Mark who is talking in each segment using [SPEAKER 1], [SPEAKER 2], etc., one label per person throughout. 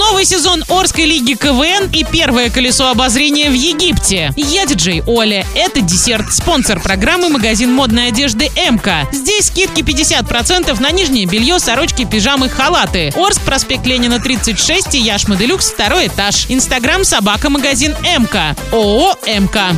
[SPEAKER 1] Новый сезон Орской лиги КВН и первое колесо обозрения в Египте. Я диджей Оля. Это десерт. Спонсор программы магазин модной одежды МК. Здесь скидки 50% на нижнее белье, сорочки, пижамы, халаты. Орск, проспект Ленина 36 и Яшма Делюкс, второй этаж. Инстаграм собака магазин МК. ООО МК.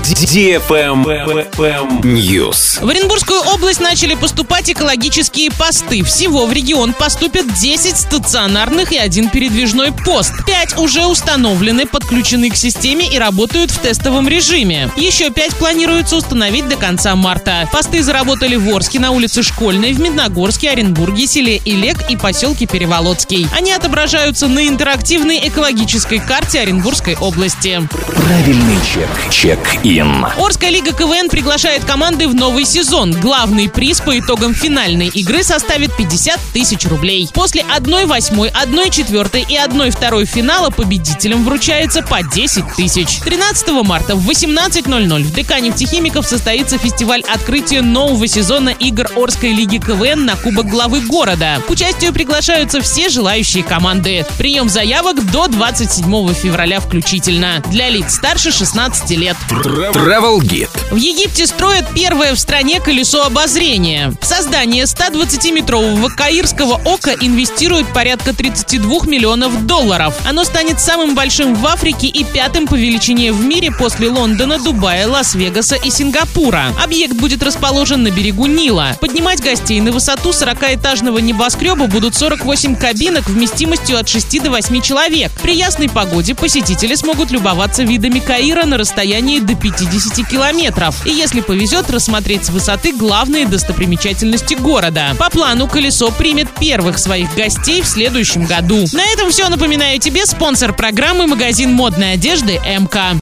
[SPEAKER 2] News.
[SPEAKER 1] В Оренбургскую область начали поступать экологические посты. Всего в регион поступят 10 стационарных и один передвижной пост. Пять уже установлены, подключены к системе и работают в тестовом режиме. Еще пять планируется установить до конца марта. Посты заработали в Орске, на улице Школьной, в Медногорске, Оренбурге, селе Илек и поселке Переволодский. Они отображаются на интерактивной экологической карте Оренбургской области.
[SPEAKER 2] Правильный чек. Чек-ин.
[SPEAKER 1] Орская лига КВН приглашает команды в новый сезон. Главный приз по итогам финальной игры составит 50 тысяч рублей. После 1-8, 1-4 и 1-2 финала победителям вручается по 10 тысяч. 13 марта в 18.00 в ДК нефтехимиков состоится фестиваль открытия нового сезона игр Орской лиги КВН на Кубок главы города. К участию приглашаются все желающие команды. Прием заявок до 27 февраля включительно. Для лиц старше 16 лет.
[SPEAKER 2] Travel Guide.
[SPEAKER 1] В Египте строят первое в стране колесо обозрения. В создание 120-метрового каирского ока инвестируют порядка 32 миллионов долларов. Оно станет самым большим в Африке и пятым по величине в мире после Лондона, Дубая, Лас-Вегаса и Сингапура. Объект будет расположен на берегу Нила. Поднимать гостей на высоту 40-этажного небоскреба будут 48 кабинок вместимостью от 6 до 8 человек. При ясной погоде посетители смогут любоваться видами Каира на расстоянии до 50 километров. И если повезет, рассмотреть с высоты главные достопримечательности города. По плану колесо примет первых своих гостей в следующем году. На этом все. Напоминаю тебе спонсор программы магазин модной одежды МК.